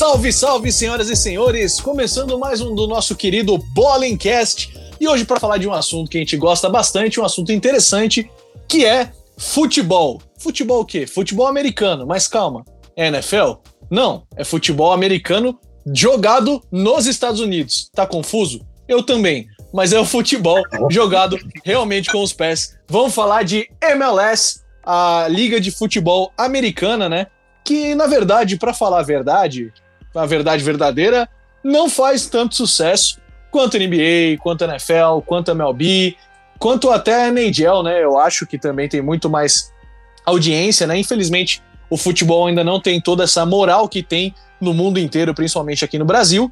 Salve, salve, senhoras e senhores! Começando mais um do nosso querido Bowlingcast. E hoje para falar de um assunto que a gente gosta bastante, um assunto interessante, que é futebol. Futebol o quê? Futebol americano, mas calma. É NFL? Não, é futebol americano jogado nos Estados Unidos. Tá confuso? Eu também. Mas é o futebol jogado realmente com os pés. Vamos falar de MLS, a Liga de Futebol Americana, né? Que, na verdade, para falar a verdade, a verdade verdadeira, não faz tanto sucesso quanto NBA, quanto NFL, quanto a MLB, quanto até a NHL, né? Eu acho que também tem muito mais audiência, né? Infelizmente, o futebol ainda não tem toda essa moral que tem no mundo inteiro, principalmente aqui no Brasil.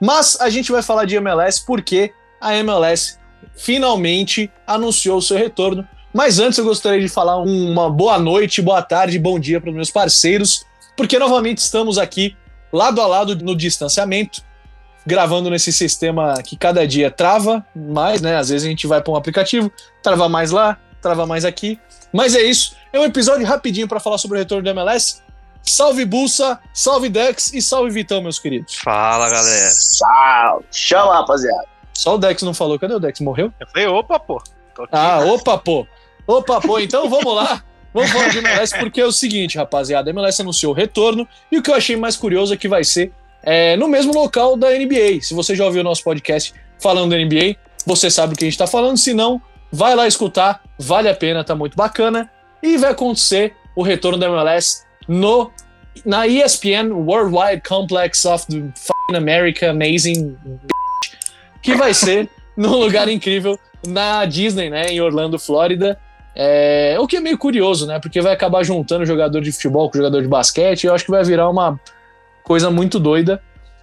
Mas a gente vai falar de MLS porque a MLS finalmente anunciou o seu retorno. Mas antes eu gostaria de falar uma boa noite, boa tarde, bom dia para os meus parceiros, porque novamente estamos aqui lado a lado no distanciamento, gravando nesse sistema que cada dia trava mais, né? Às vezes a gente vai para um aplicativo, trava mais lá, trava mais aqui. Mas é isso. É um episódio rapidinho para falar sobre o retorno do MLS. Salve Bulsa, salve Dex e salve Vitão, meus queridos. Fala, galera. Salve. Chama, rapaziada. Só o Dex não falou. Cadê o Dex? Morreu? Eu falei, opa, pô. ah, opa, pô. Opa, pô. Então vamos lá. Vamos falar de MLS porque é o seguinte, rapaziada. A MLS anunciou o retorno e o que eu achei mais curioso é que vai ser é, no mesmo local da NBA. Se você já ouviu o nosso podcast falando da NBA, você sabe o que a gente está falando. Se não, vai lá escutar. Vale a pena, tá muito bacana. E vai acontecer o retorno da MLS no na ESPN Worldwide Complex of the America Amazing que vai ser num lugar incrível na Disney, né, em Orlando, Flórida. É, o que é meio curioso, né? Porque vai acabar juntando jogador de futebol com jogador de basquete. E eu acho que vai virar uma coisa muito doida.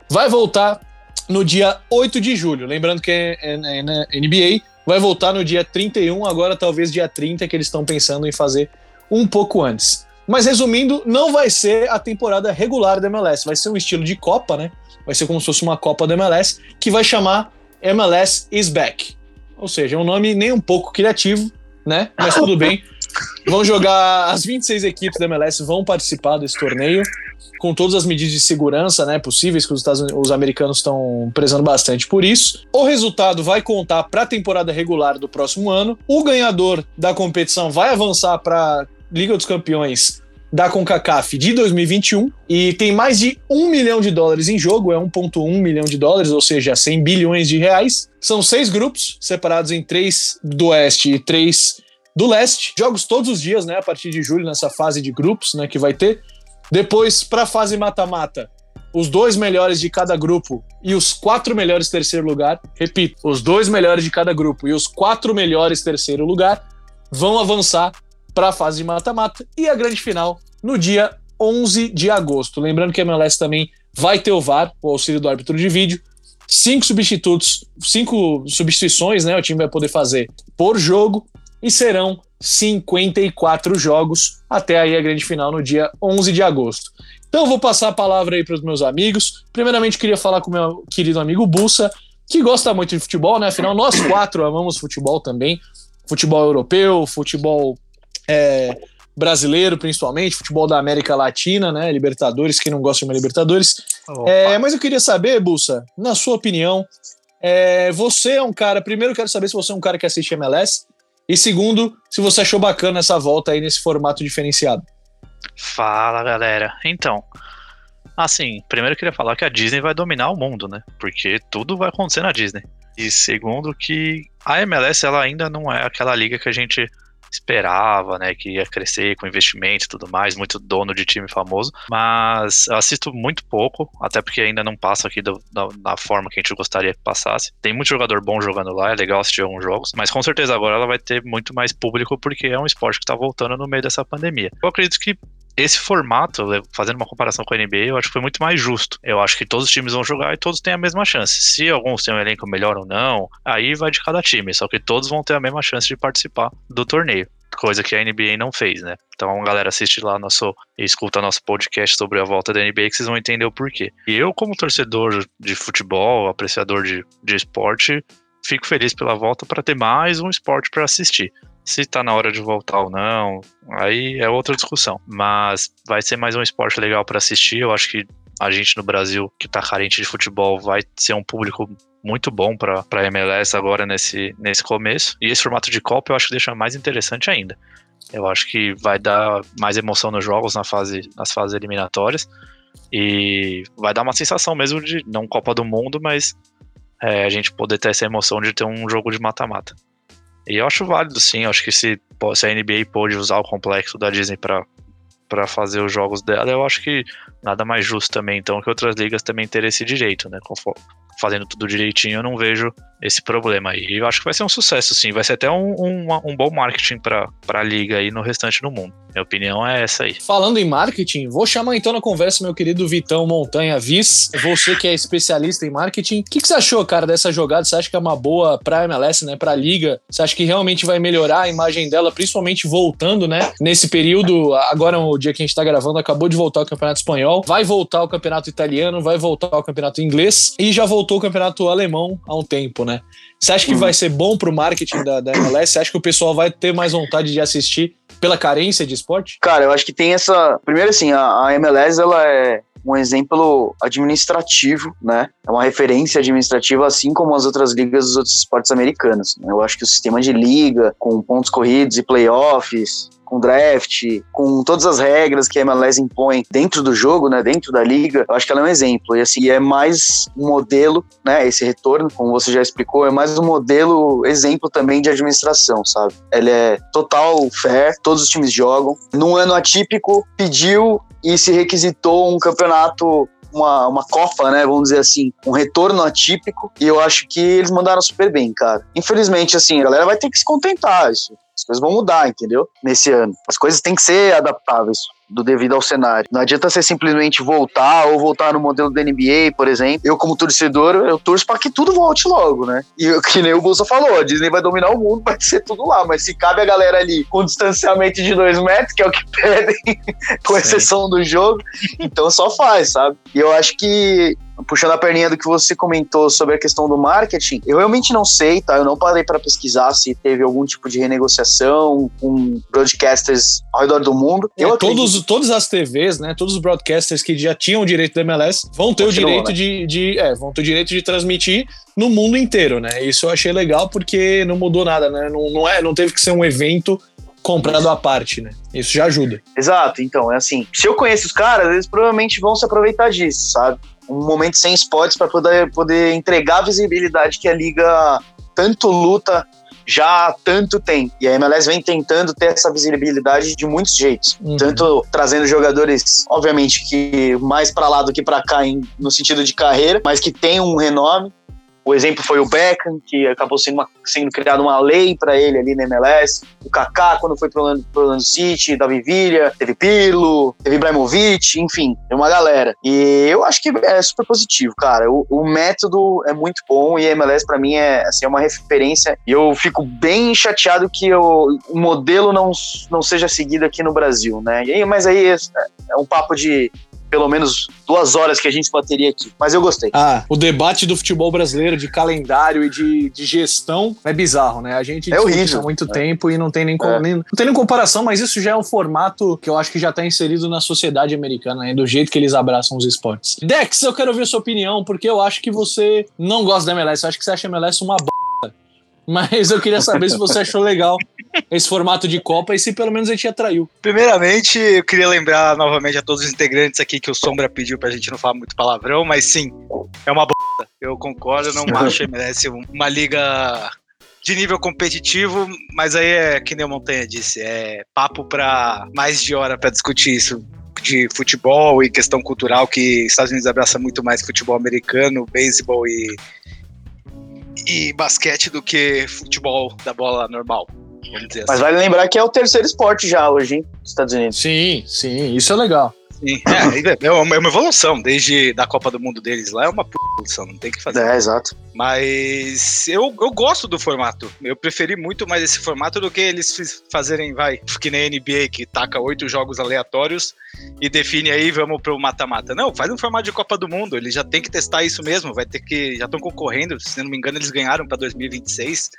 Vai voltar no dia 8 de julho. Lembrando que é, é, é NBA vai voltar no dia 31, agora talvez dia 30, que eles estão pensando em fazer um pouco antes. Mas resumindo, não vai ser a temporada regular da MLS, vai ser um estilo de Copa, né? Vai ser como se fosse uma Copa da MLS, que vai chamar MLS is Back. Ou seja, é um nome nem um pouco criativo, né? Mas tudo bem. Vão jogar as 26 equipes da MLS vão participar desse torneio com todas as medidas de segurança, né, possíveis que os, Estados os americanos estão prezando bastante por isso. O resultado vai contar para a temporada regular do próximo ano. O ganhador da competição vai avançar para Liga dos Campeões da CONCACAF de 2021 e tem mais de um milhão de dólares em jogo, é 1,1 milhão de dólares, ou seja, 100 bilhões de reais. São seis grupos, separados em três do Oeste e três do Leste. Jogos todos os dias, né, a partir de julho, nessa fase de grupos né, que vai ter. Depois, para a fase mata-mata, os dois melhores de cada grupo e os quatro melhores terceiro lugar, repito, os dois melhores de cada grupo e os quatro melhores terceiro lugar vão avançar para a fase de mata-mata e a grande final no dia 11 de agosto. Lembrando que a MLS também vai ter o VAR, o auxílio do árbitro de vídeo. Cinco substitutos, cinco substituições, né? O time vai poder fazer por jogo e serão 54 jogos até aí a grande final no dia 11 de agosto. Então eu vou passar a palavra aí para os meus amigos. Primeiramente queria falar com meu querido amigo Bussa, que gosta muito de futebol, né? Afinal nós quatro amamos futebol também, futebol europeu, futebol é, brasileiro, principalmente, futebol da América Latina, né? Libertadores, quem não gosta de uma Libertadores. É, mas eu queria saber, Bussa, na sua opinião, é, você é um cara. Primeiro, eu quero saber se você é um cara que assiste MLS. E segundo, se você achou bacana essa volta aí nesse formato diferenciado. Fala, galera. Então, assim, primeiro eu queria falar que a Disney vai dominar o mundo, né? Porque tudo vai acontecer na Disney. E segundo que a MLS ela ainda não é aquela liga que a gente esperava, né, que ia crescer com investimento e tudo mais, muito dono de time famoso, mas eu assisto muito pouco, até porque ainda não passa aqui do, da, da, forma que a gente gostaria que passasse. Tem muito jogador bom jogando lá, é legal assistir alguns jogos, mas com certeza agora ela vai ter muito mais público porque é um esporte que está voltando no meio dessa pandemia. Eu acredito que esse formato, fazendo uma comparação com a NBA, eu acho que foi muito mais justo. Eu acho que todos os times vão jogar e todos têm a mesma chance. Se alguns têm um elenco melhor ou não, aí vai de cada time. Só que todos vão ter a mesma chance de participar do torneio. Coisa que a NBA não fez, né? Então, galera, assiste lá nosso e escuta nosso podcast sobre a volta da NBA que vocês vão entender o porquê. E eu, como torcedor de futebol, apreciador de, de esporte, fico feliz pela volta para ter mais um esporte para assistir. Se tá na hora de voltar ou não, aí é outra discussão. Mas vai ser mais um esporte legal para assistir. Eu acho que a gente no Brasil, que tá carente de futebol, vai ser um público muito bom para a MLS agora nesse, nesse começo. E esse formato de Copa eu acho que deixa mais interessante ainda. Eu acho que vai dar mais emoção nos jogos na fase, nas fases eliminatórias. E vai dar uma sensação mesmo de, não Copa do Mundo, mas é, a gente poder ter essa emoção de ter um jogo de mata-mata. E eu acho válido, sim. Eu acho que se, se a NBA pôde usar o complexo da Disney para para fazer os jogos dela, eu acho que nada mais justo também, então, que outras ligas também terem esse direito, né? Fazendo tudo direitinho, eu não vejo esse problema aí. E eu acho que vai ser um sucesso, sim. Vai ser até um, um, um bom marketing para a liga aí no restante do mundo. Minha opinião é essa aí. Falando em marketing, vou chamar então na conversa meu querido Vitão Montanha Viz, você que é especialista em marketing. O que, que, você achou, cara, dessa jogada? Você acha que é uma boa pra MLS, né, pra liga? Você acha que realmente vai melhorar a imagem dela, principalmente voltando, né, nesse período, agora o dia que a gente tá gravando, acabou de voltar o Campeonato Espanhol, vai voltar o Campeonato Italiano, vai voltar o Campeonato Inglês e já voltou o Campeonato Alemão há um tempo, né? Você acha que vai ser bom pro marketing da, da MLS? Você acha que o pessoal vai ter mais vontade de assistir pela carência de esporte? Cara, eu acho que tem essa. Primeiro, assim, a, a MLS ela é um exemplo administrativo, né? É uma referência administrativa, assim como as outras ligas dos outros esportes americanos. Né? Eu acho que o sistema de liga, com pontos corridos e playoffs, com draft, com todas as regras que a MLS impõe dentro do jogo, né, dentro da liga, eu acho que ela é um exemplo. E assim, é mais um modelo, né, esse retorno, como você já explicou, é mais um modelo, exemplo também de administração, sabe? Ele é total fair, todos os times jogam. Num ano atípico, pediu e se requisitou um campeonato uma, uma Copa, né? Vamos dizer assim, um retorno atípico. E eu acho que eles mandaram super bem, cara. Infelizmente, assim, a galera vai ter que se contentar. Isso. As coisas vão mudar, entendeu? Nesse ano. As coisas têm que ser adaptáveis do devido ao cenário. Não adianta você simplesmente voltar ou voltar no modelo da NBA, por exemplo. Eu, como torcedor, eu torço para que tudo volte logo, né? E que nem o Bolsa falou, a Disney vai dominar o mundo, vai ser tudo lá. Mas se cabe a galera ali com distanciamento de dois metros, que é o que pedem, com exceção do jogo, então só faz, sabe? E eu acho que puxando a perninha do que você comentou sobre a questão do marketing, eu realmente não sei, tá? Eu não parei para pesquisar se teve algum tipo de renegociação com broadcasters ao redor do mundo. É, todos, todas as TVs, né? Todos os broadcasters que já tinham o direito da MLS vão ter o direito né? de, de é, vão ter o direito de transmitir no mundo inteiro, né? Isso eu achei legal porque não mudou nada, né? Não, não, é, não teve que ser um evento comprado à parte, né? Isso já ajuda. Exato, então, é assim. Se eu conheço os caras, eles provavelmente vão se aproveitar disso, sabe? Um momento sem spots para poder, poder entregar a visibilidade que a liga tanto luta já há tanto tempo. E a MLS vem tentando ter essa visibilidade de muitos jeitos. Uhum. Tanto trazendo jogadores, obviamente, que mais para lá do que para cá em, no sentido de carreira, mas que tem um renome. O exemplo foi o Beckham, que acabou sendo, uma, sendo criada uma lei para ele ali na MLS. O Kaká, quando foi pro Orlando, City, Davi Villa, teve Pirlo, teve Ibrahimovic, enfim, tem uma galera. E eu acho que é super positivo, cara. O, o método é muito bom e a MLS para mim é, assim, é uma referência. E eu fico bem chateado que eu, o modelo não, não seja seguido aqui no Brasil, né? E, mas aí é, é um papo de pelo menos duas horas que a gente bateria aqui. Mas eu gostei. Ah, o debate do futebol brasileiro, de calendário e de, de gestão, é bizarro, né? A gente é horrível. há muito é. tempo e não tem nem, é. nem, não tem nem comparação, mas isso já é um formato que eu acho que já está inserido na sociedade americana, né? do jeito que eles abraçam os esportes. Dex, eu quero ouvir a sua opinião, porque eu acho que você não gosta da MLS, eu acho que você acha a MLS uma b mas eu queria saber se você achou legal esse formato de Copa e se pelo menos ele te atraiu. Primeiramente, eu queria lembrar novamente a todos os integrantes aqui que o Sombra pediu pra gente não falar muito palavrão, mas sim, é uma bosta. Eu concordo, não acho que merece uma liga de nível competitivo, mas aí é que nem o Montanha disse, é papo para mais de hora para discutir isso de futebol e questão cultural que Estados Unidos abraça muito mais futebol americano, beisebol e e basquete do que futebol da bola normal. Mas assim. vale lembrar que é o terceiro esporte já hoje, hein? Nos Estados Unidos. Sim, sim, isso é legal. Sim, é, é uma evolução, desde da Copa do Mundo deles lá, é uma evolução, não tem que fazer. É, exato. Mas eu, eu gosto do formato. Eu preferi muito mais esse formato do que eles fazerem, vai, que nem a NBA, que taca oito jogos aleatórios e define aí, vamos pro mata-mata. Não, faz um formato de Copa do Mundo, eles já tem que testar isso mesmo, vai ter que, já estão concorrendo, se não me engano, eles ganharam para 2026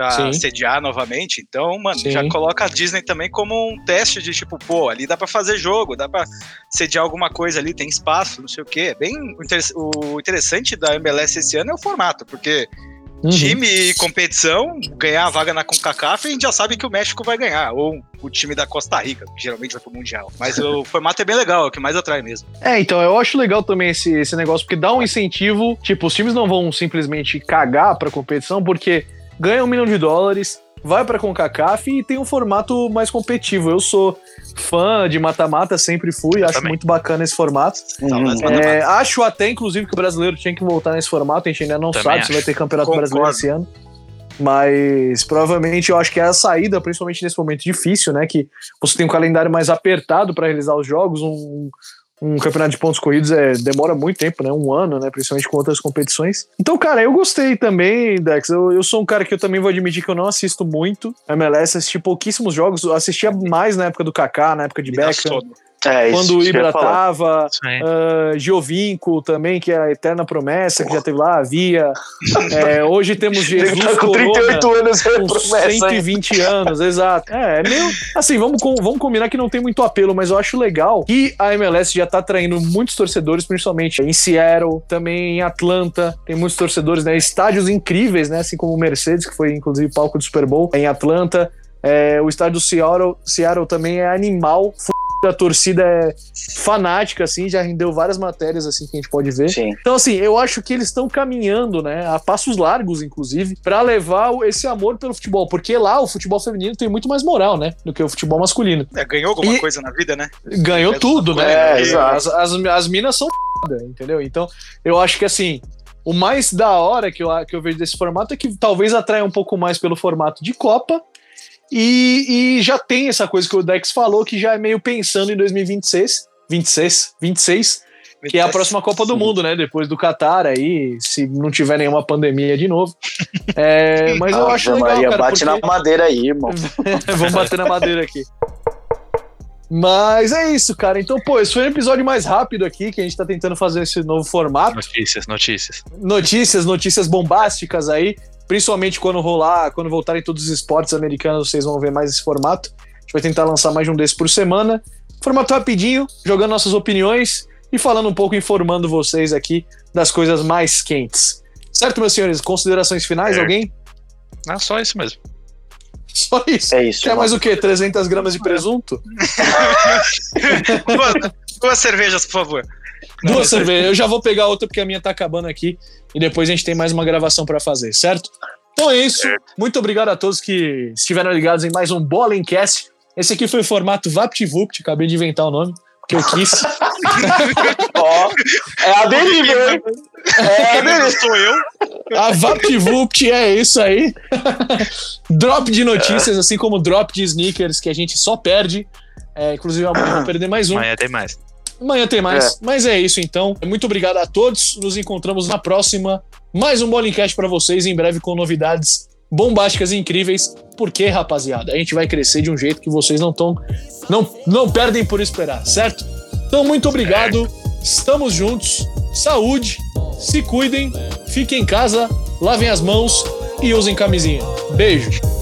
pra Sim. sediar novamente. Então, mano, Sim. já coloca a Disney também como um teste de tipo, pô, ali dá pra fazer jogo, dá pra sediar alguma coisa ali, tem espaço, não sei o quê. É Bem, o interess- o interessante da MLS esse ano é o formato, porque Uhum. time e competição, ganhar a vaga na CONCACAF, a gente já sabe que o México vai ganhar, ou o time da Costa Rica, que geralmente vai pro Mundial. Mas o formato é bem legal, é o que mais atrai mesmo. É, então, eu acho legal também esse, esse negócio, porque dá um incentivo. Tipo, os times não vão simplesmente cagar pra competição, porque ganha um milhão de dólares, vai pra CONCACAF e tem um formato mais competitivo. Eu sou fã de mata-mata, sempre fui, Eu acho também. muito bacana esse formato. Uhum. mas- É, acho até, inclusive, que o brasileiro tinha que voltar nesse formato. A gente ainda não Também sabe se acho. vai ter campeonato Concordo. brasileiro esse ano. Mas provavelmente eu acho que é a saída, principalmente nesse momento difícil, né? Que você tem um calendário mais apertado para realizar os jogos. Um, um campeonato de pontos corridos é, demora muito tempo, né? Um ano, né? Principalmente com outras competições. Então, cara, eu gostei também, Dex. Eu, eu sou um cara que eu também vou admitir que eu não assisto muito MLS, assisti pouquíssimo jogos. Assistia mais na época do Kaká, na época de Me dá Beckham. É, Quando o Ibra tava. Uh, Giovinco também, que é a eterna promessa, que já teve lá, havia. É, hoje temos Ele Jesus tá com Corona 38 anos, é com promessa, hein? 120 anos, exato. É, é meio. Assim, vamos, vamos combinar que não tem muito apelo, mas eu acho legal que a MLS já tá atraindo muitos torcedores, principalmente em Seattle, também em Atlanta. Tem muitos torcedores, né? Estádios incríveis, né? Assim como o Mercedes, que foi inclusive palco do Super Bowl, em Atlanta. É, o estádio Seattle, Seattle também é animal. A torcida é fanática, assim, já rendeu várias matérias assim que a gente pode ver. Sim. Então, assim, eu acho que eles estão caminhando, né, a passos largos, inclusive, pra levar esse amor pelo futebol, porque lá o futebol feminino tem muito mais moral, né, do que o futebol masculino. É, ganhou alguma E- coisa na vida, né? Ganhou É, tudo, né? é, E exato. As, as, as minas são foda, entendeu? Então, eu acho que, assim, o mais da hora que eu, que eu vejo desse formato é que talvez atraia um pouco mais pelo formato de Copa. E, e já tem essa coisa que o Dex falou, que já é meio pensando em 2026. 26, 26, que é a próxima Copa do. Mundo, né? Depois do Qatar aí, se não tiver nenhuma pandemia de novo. É, mas eu Ave acho legal, Maria, cara, bate porque... na madeira aí, irmão. Vamos bater na madeira aqui. Mas é isso, cara. Então, pô, esse foi um episódio mais rápido aqui, que a gente tá tentando fazer esse novo formato. Notícias, notícias. Notícias, notícias bombásticas aí. Principalmente quando rolar, quando voltarem todos os esportes americanos, vocês vão ver mais esse formato. A gente vai tentar lançar mais de um desses por semana. Formato rapidinho, jogando nossas opiniões e falando um pouco, informando vocês aqui das coisas mais quentes. Certo, meus senhores? Considerações finais, Certo. alguém? Não, só isso mesmo. Só isso. É isso. Quer mais o quê? 300 gramas de presunto? duas, duas cervejas, por favor. Duas cervejas. Eu já vou pegar outra porque a minha tá acabando aqui e depois a gente tem mais uma gravação pra fazer, certo? Então é isso. Muito obrigado a todos que estiveram ligados em mais um Bolencast. Esse aqui foi o formato VaptVupt, acabei de inventar o nome, que eu quis. Ó, é a deriva, hein? É a deriva. Sou eu. A VaptVupt é isso aí. drop de notícias, assim como drop de sneakers, que a gente só perde. É, inclusive, amanhã eu vou perder mais um. Amanhã tem mais. Amanhã tem mais. Mas é isso então. Muito obrigado a todos. Nos encontramos na próxima. Mais um Bolencast pra vocês, em breve com novidades bombásticas e incríveis. Porque, rapaziada, a gente vai crescer de um jeito que vocês não estão. Não, não perdem por esperar, certo? Então, muito obrigado. Estamos juntos. Saúde. Se cuidem. Fiquem em casa. Lavem as mãos e usem camisinha. Beijo.